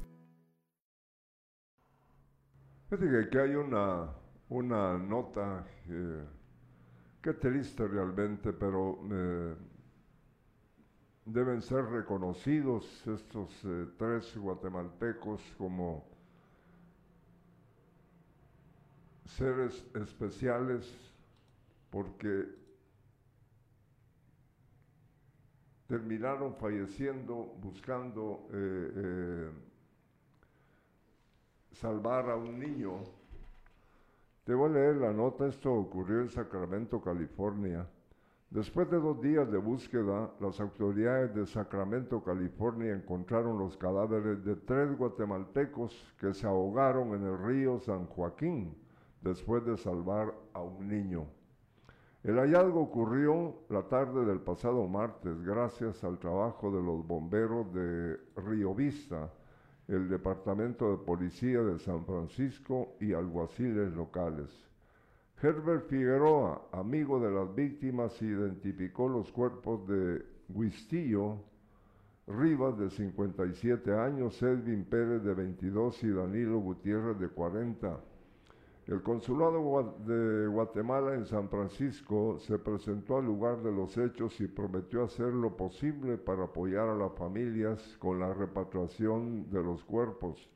Fíjate que aquí hay una, una nota eh, que triste realmente, pero eh, deben ser reconocidos estos eh, tres guatemaltecos como seres especiales porque terminaron falleciendo buscando eh, salvar a un niño. Te voy a leer la nota, esto ocurrió en Sacramento, California. Después de dos días de búsqueda, las autoridades de Sacramento, California, encontraron los cadáveres de tres guatemaltecos que se ahogaron en el río San Joaquín después de salvar a un niño. El hallazgo ocurrió la tarde del pasado martes gracias al trabajo de los bomberos de Río Vista, el Departamento de Policía de San Francisco y alguaciles locales. Herbert Figueroa, amigo de las víctimas, identificó los cuerpos de Huistillo Rivas, de 57 años, Edwin Pérez, de 22 y Danilo Gutiérrez, de 40. El Consulado de Guatemala en San Francisco se presentó al lugar de los hechos y prometió hacer lo posible para apoyar a las familias con la repatriación de los cuerpos.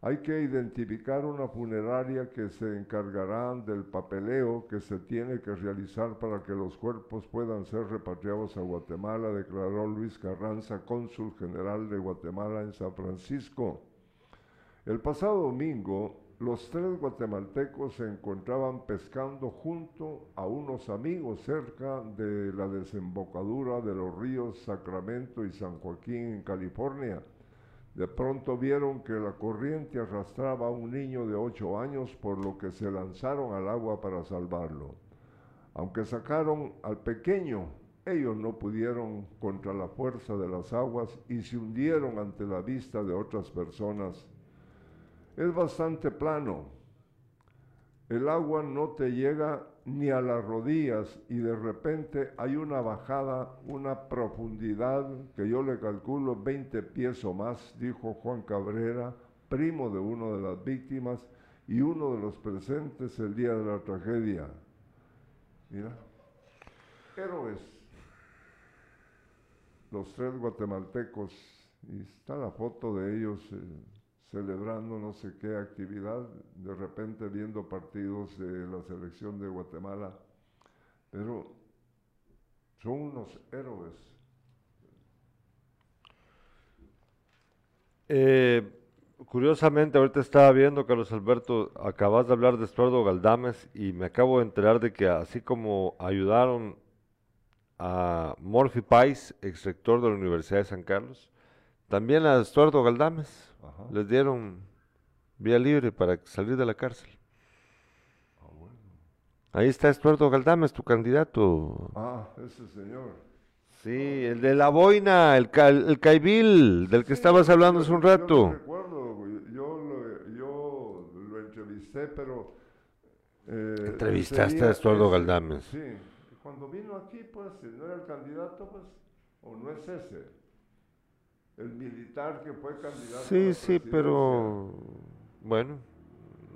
Hay que identificar una funeraria que se encargará del papeleo que se tiene que realizar para que los cuerpos puedan ser repatriados a Guatemala, declaró Luis Carranza, cónsul general de Guatemala en San Francisco. El pasado domingo, los tres guatemaltecos se encontraban pescando junto a unos amigos cerca de la desembocadura de los ríos Sacramento y San Joaquín en California. De pronto vieron que la corriente arrastraba a un niño de ocho años, por lo que se lanzaron al agua para salvarlo. Aunque sacaron al pequeño, ellos no pudieron contra la fuerza de las aguas y se hundieron ante la vista de otras personas. Es bastante plano. El agua no te llega ni a las rodillas y de repente hay una bajada, una profundidad que yo le calculo 20 pies o más, dijo Juan Cabrera, primo de una de las víctimas, y uno de los presentes el día de la tragedia. Mira, héroes, los tres guatemaltecos, y está la foto de ellos eh, celebrando no sé qué actividad, de repente viendo partidos de la selección de Guatemala, pero son unos héroes. Eh, curiosamente, ahorita estaba viendo, Carlos Alberto, acabas de hablar de Estuardo Galdames y me acabo de enterar de que así como ayudaron a Morphy Pais, ex rector de la Universidad de San Carlos, también a Estuardo Galdames Ajá. les dieron vía libre para salir de la cárcel. Ah, bueno. Ahí está Estuardo Galdames, tu candidato. Ah, ese señor. Sí, el de la boina, el, ca- el caibil, del que Sí, estabas hablando hace yo- un Yo, lo rato. recuerdo, yo, lo, yo lo entrevisté, pero... eh, Entrevistaste a Estuardo ese- Galdames. Sí, cuando vino aquí, pues, si no era el candidato, pues, o no es ese. El militar que fue candidato. a Sí, la sí, pero bueno,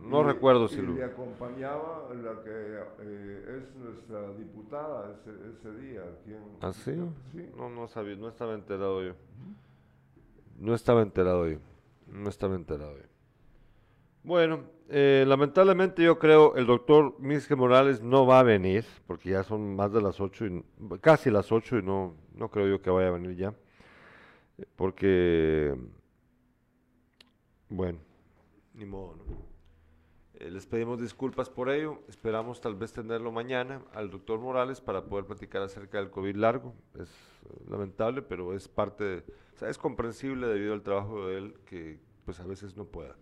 no Y- recuerdo si y lo... le acompañaba la que eh, es nuestra diputada ese, ese día. ¿Ah, sí? Sí. No, no sabía, no estaba enterado yo. No estaba enterado yo. No estaba enterado yo. Bueno, eh, lamentablemente yo creo el doctor Misque Morales no va a venir, porque ya son más de las ocho, y, casi las ocho y no, no creo yo que vaya a venir ya. Porque, bueno, ni modo, ¿no? Eh, les pedimos disculpas por ello. Esperamos tal vez tenerlo mañana al doctor Morales para poder platicar acerca del COVID largo. Es eh, lamentable, pero es parte, de- o sea, es comprensible debido al trabajo de él que pues a veces no pueda.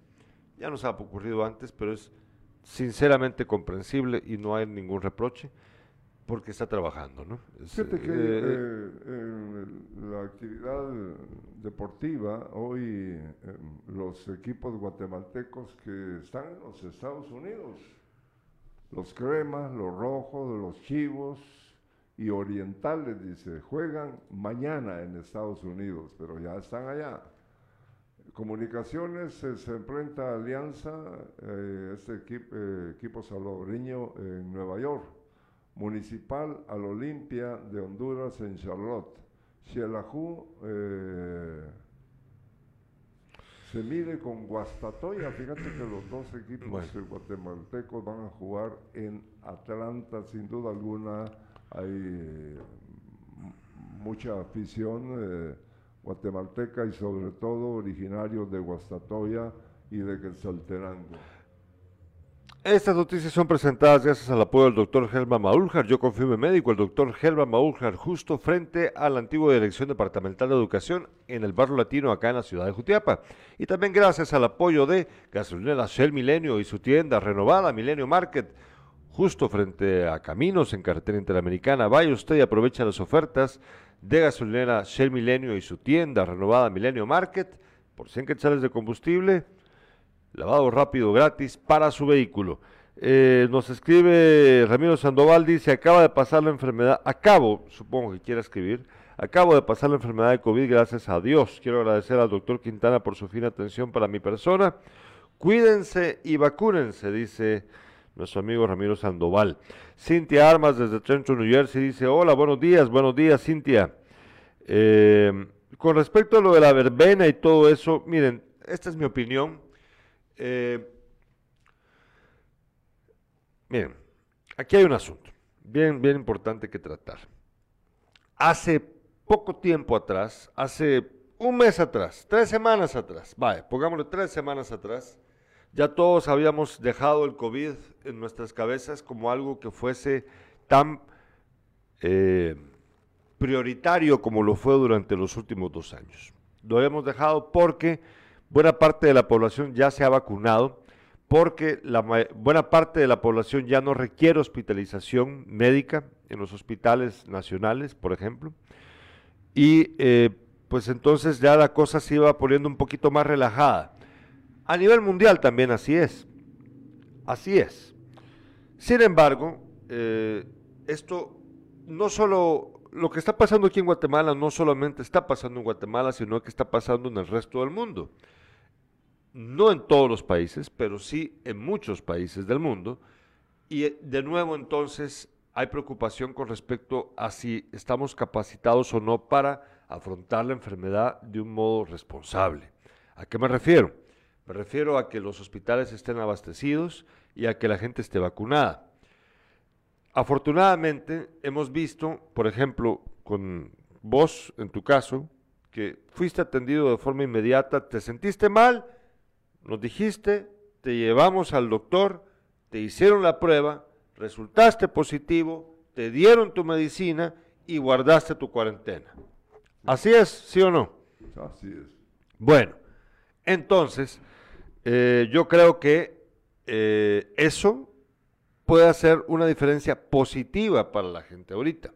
Ya nos ha ocurrido antes, pero es sinceramente comprensible y no hay ningún reproche porque está trabajando, ¿no? Es, Fíjate que eh, eh, el- la actividad deportiva, hoy eh, los equipos guatemaltecos que están en los Estados Unidos, los cremas, los rojos, los chivos y orientales, dice, juegan mañana en Estados Unidos, pero ya están allá. Comunicaciones eh, se enfrenta a Alianza, eh, este equipo, equipo salvadoreño en Nueva York. Municipal al Olimpia de Honduras en Charlotte. Xelajú eh, se mide con Guastatoya. Fíjate que los dos equipos Bueno. guatemaltecos van a jugar en Atlanta, sin duda alguna. Hay eh, m- mucha afición eh, guatemalteca y sobre todo originarios de Guastatoya y de Quetzaltenango. Estas noticias son presentadas gracias al apoyo del doctor Helma Maúljar. Yo mi médico, el doctor Helma Maúljar, justo frente a la antigua Dirección Departamental de Educación en el barrio latino acá en la ciudad de Jutiapa. Y también gracias al apoyo de Gasolinera Shell Milenio y su tienda renovada Milenio Market, justo frente a Caminos en carretera interamericana. Vaya usted y aprovecha las ofertas de Gasolinera Shell Milenio y su tienda renovada Milenio Market por 100 quetzales de combustible lavado rápido gratis para su vehículo. Eh, nos escribe Ramiro Sandoval, dice, acaba de pasar la enfermedad, acabo, supongo que quiera escribir, acabo de pasar la enfermedad de COVID, gracias a Dios. Quiero agradecer al doctor Quintana por su fina atención para mi persona. Cuídense y vacúnense, dice nuestro amigo Ramiro Sandoval. Cintia Armas desde Trenton, New Jersey, dice, hola, buenos días, buenos días, Cintia. Eh, con respecto a lo de la verbena y todo eso, miren, esta es mi opinión. Eh, miren, aquí hay un asunto bien, bien importante que tratar. Hace poco tiempo atrás, hace un mes atrás, tres semanas atrás, vaya, pongámosle tres semanas atrás, ya todos habíamos dejado el COVID en nuestras cabezas como algo que fuese tan eh, prioritario como lo fue durante los últimos dos años. Lo habíamos dejado porque buena parte de la población ya se ha vacunado, porque buena parte de la población ya no requiere hospitalización médica en los hospitales nacionales, por ejemplo, y eh, pues entonces ya la cosa se iba poniendo un poquito más relajada. A nivel mundial también así es, así es. Sin embargo, eh, esto no solo, lo que está pasando aquí en Guatemala no solamente está pasando en Guatemala, sino que está pasando en el resto del mundo. No en todos los países, pero sí en muchos países del mundo. Y eh, de nuevo entonces hay preocupación con respecto a si estamos capacitados o no para afrontar la enfermedad de un modo responsable. ¿A qué me refiero? Me refiero a que los hospitales estén abastecidos y a que la gente esté vacunada. Afortunadamente hemos visto, por ejemplo, con vos, en tu caso, que fuiste atendido de forma inmediata, te sentiste mal, nos dijiste, te llevamos al doctor, te hicieron la prueba, resultaste positivo, te dieron tu medicina y guardaste tu cuarentena. ¿Así es, sí o no? Así es. Bueno, entonces, eh, yo creo que eh, eso puede hacer una diferencia positiva para la gente ahorita.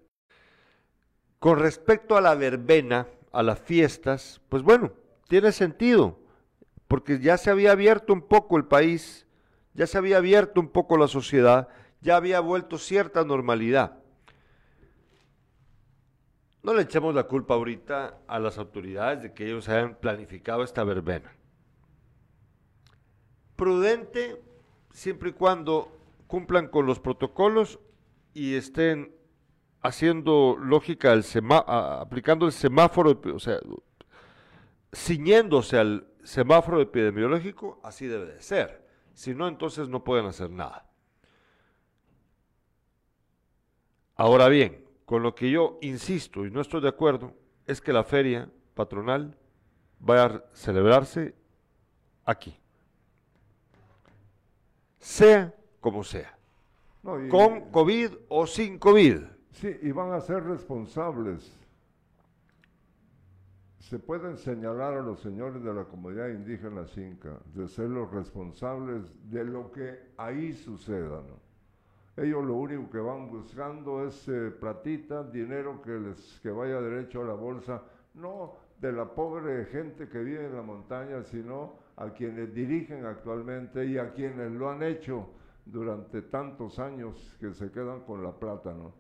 Con respecto a la verbena, a las fiestas, pues bueno, tiene sentido, porque ya se había abierto un poco el país, ya se había abierto un poco la sociedad, ya había vuelto cierta normalidad. No le echemos la culpa ahorita a las autoridades de que ellos hayan planificado esta verbena. Prudente siempre y cuando cumplan con los protocolos y estén haciendo lógica, aplicando el semáforo, o sea, ciñéndose al semáforo epidemiológico, así debe de ser. Si no, entonces no pueden hacer nada. Ahora bien, con lo que yo insisto y no estoy de acuerdo, es que la feria patronal vaya a celebrarse aquí. Sea como sea. con COVID o sin COVID. Sí, y van a ser responsables. Se pueden señalar a los señores de la comunidad indígena Cinca de ser los responsables de lo que ahí suceda. Ellos lo único que van buscando es eh, platita, dinero que les que vaya derecho a la bolsa, no de la pobre gente que vive en la montaña, sino a quienes dirigen actualmente y a quienes lo han hecho durante tantos años que se quedan con la plata, ¿no?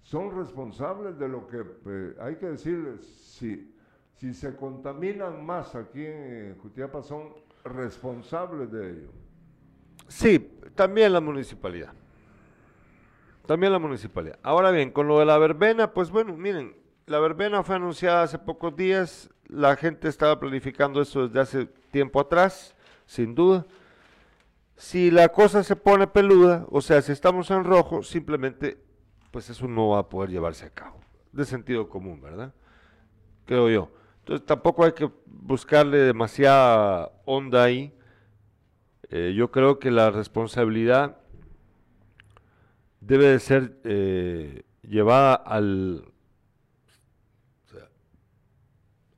Son responsables de lo que eh, hay que decirles, si, si se contaminan más aquí en Jutiapa, son responsables de ello. Sí, también la municipalidad. También la municipalidad. Ahora bien, con lo de la verbena, pues bueno, miren, la verbena fue anunciada hace pocos días, la gente estaba planificando eso desde hace tiempo atrás, sin duda. Si la cosa se pone peluda, o sea, si estamos en rojo, simplemente, pues eso no va a poder llevarse a cabo. De sentido común, ¿verdad? Creo yo. Entonces tampoco hay que buscarle demasiada onda ahí. Eh, yo creo que la responsabilidad debe de ser eh, llevada al,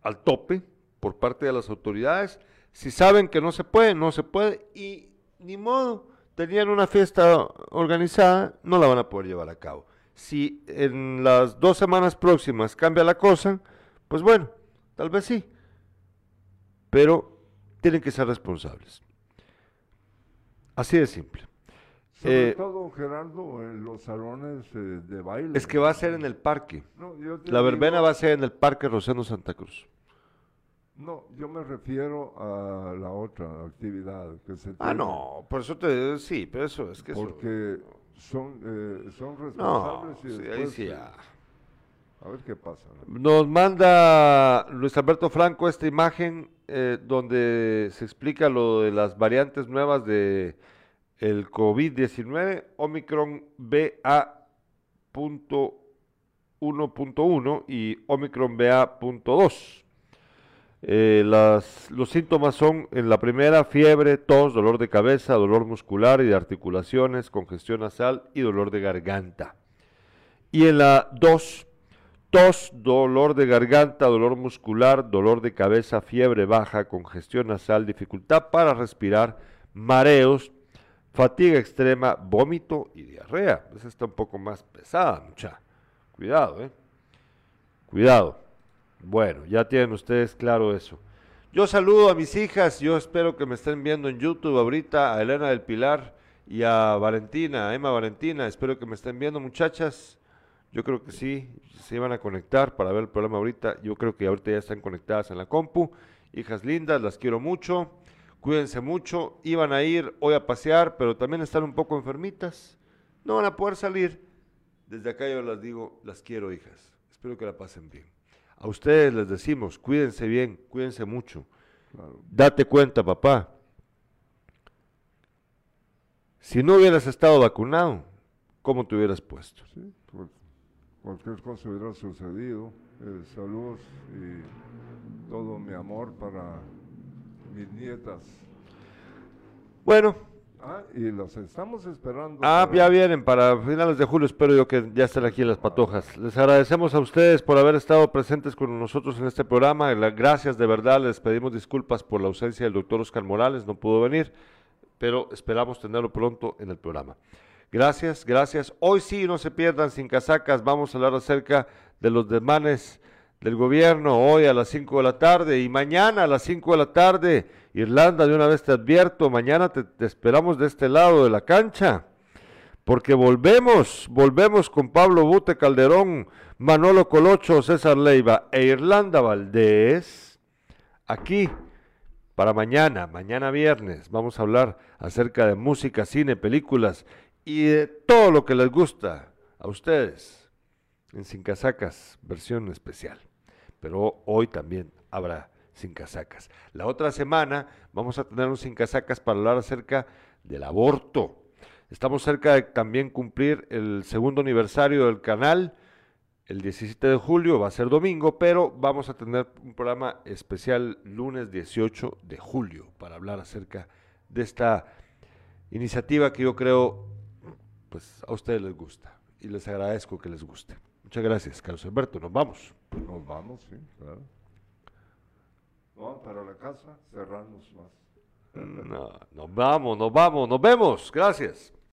al tope por parte de las autoridades. Si saben que no se puede, no se puede y ni modo, tenían una fiesta organizada, no la van a poder llevar a cabo. Si en las dos semanas próximas cambia la cosa, pues bueno, tal vez sí, pero tienen que ser responsables. Así de simple. Sobre eh, todo, Gerardo, en los salones eh, de baile. Es que va a ser en el parque. la verbena va a ser en el Parque Rosendo Santa Cruz. No, yo me refiero a la otra actividad que se Ah, no, por eso te sí, pero eso es que Porque son, eh, son responsables y sí, ahí sí. A ver qué pasa. Nos manda Luis Alberto Franco esta imagen eh, donde se explica lo de las variantes nuevas de el COVID-19, Omicron BA.1.1 y Omicron BA.2. Eh, las, los síntomas son en la primera fiebre, tos, dolor de cabeza, dolor muscular y de articulaciones, congestión nasal y dolor de garganta. Y en la dos, tos, dolor de garganta, dolor muscular, dolor de cabeza, fiebre baja, congestión nasal, dificultad para respirar, mareos, fatiga extrema, vómito y diarrea. Esa está un poco más pesada, mucha. Cuidado, ¿eh? Cuidado. Bueno, ya tienen ustedes claro eso. Yo saludo a mis hijas, yo espero que me estén viendo en YouTube ahorita, a Elena del Pilar y a Valentina, a Emma Valentina, espero que me estén viendo muchachas. Yo creo que sí, se iban a conectar para ver el programa ahorita. Yo creo que ahorita ya están conectadas en la compu. Hijas lindas, las quiero mucho. Cuídense mucho, iban a ir hoy a pasear, pero también están un poco enfermitas. No van a poder salir. Desde acá yo las digo, las quiero, hijas. Espero que la pasen bien. A ustedes les decimos, cuídense bien, cuídense mucho. Date cuenta, papá. Si no hubieras estado vacunado, ¿cómo te hubieras puesto? Sí, pues, cualquier cosa hubiera sucedido. Eh, saludos y todo mi amor para mis nietas. Bueno. Ah, y las estamos esperando. Ah, ya vienen para finales de julio, espero yo que ya estén aquí las patojas. Les agradecemos a ustedes por haber estado presentes con nosotros en este programa. Gracias de verdad, les pedimos disculpas por la ausencia del doctor Oscar Morales, no pudo venir, pero esperamos tenerlo pronto en el programa. Gracias, gracias. Hoy sí, no se pierdan sin casacas, vamos a hablar acerca de los demanes del gobierno hoy a las 5 de la tarde y mañana a las 5 de la tarde. Irlanda, de una vez te advierto, mañana te, esperamos de este lado de la cancha, porque volvemos, volvemos con Pablo Bute Calderón, Manolo Colocho, César Leiva e Irlanda Valdés, aquí para mañana, mañana viernes, vamos a hablar acerca de música, cine, películas y de todo lo que les gusta a ustedes en Sin Casacas, versión especial pero hoy también habrá sin casacas. La otra semana vamos a tener un sin casacas para hablar acerca del aborto. Estamos cerca de también cumplir el segundo aniversario del canal. El 17 de julio va a ser domingo, pero vamos a tener un programa especial lunes 18 de julio para hablar acerca de esta iniciativa que yo creo pues a ustedes les gusta y les agradezco que les guste. Muchas gracias, Carlos Alberto. Nos vamos. Nos vamos, sí, claro. No, para la casa cerramos más. No, nos vamos, nos vamos, nos vemos. Gracias.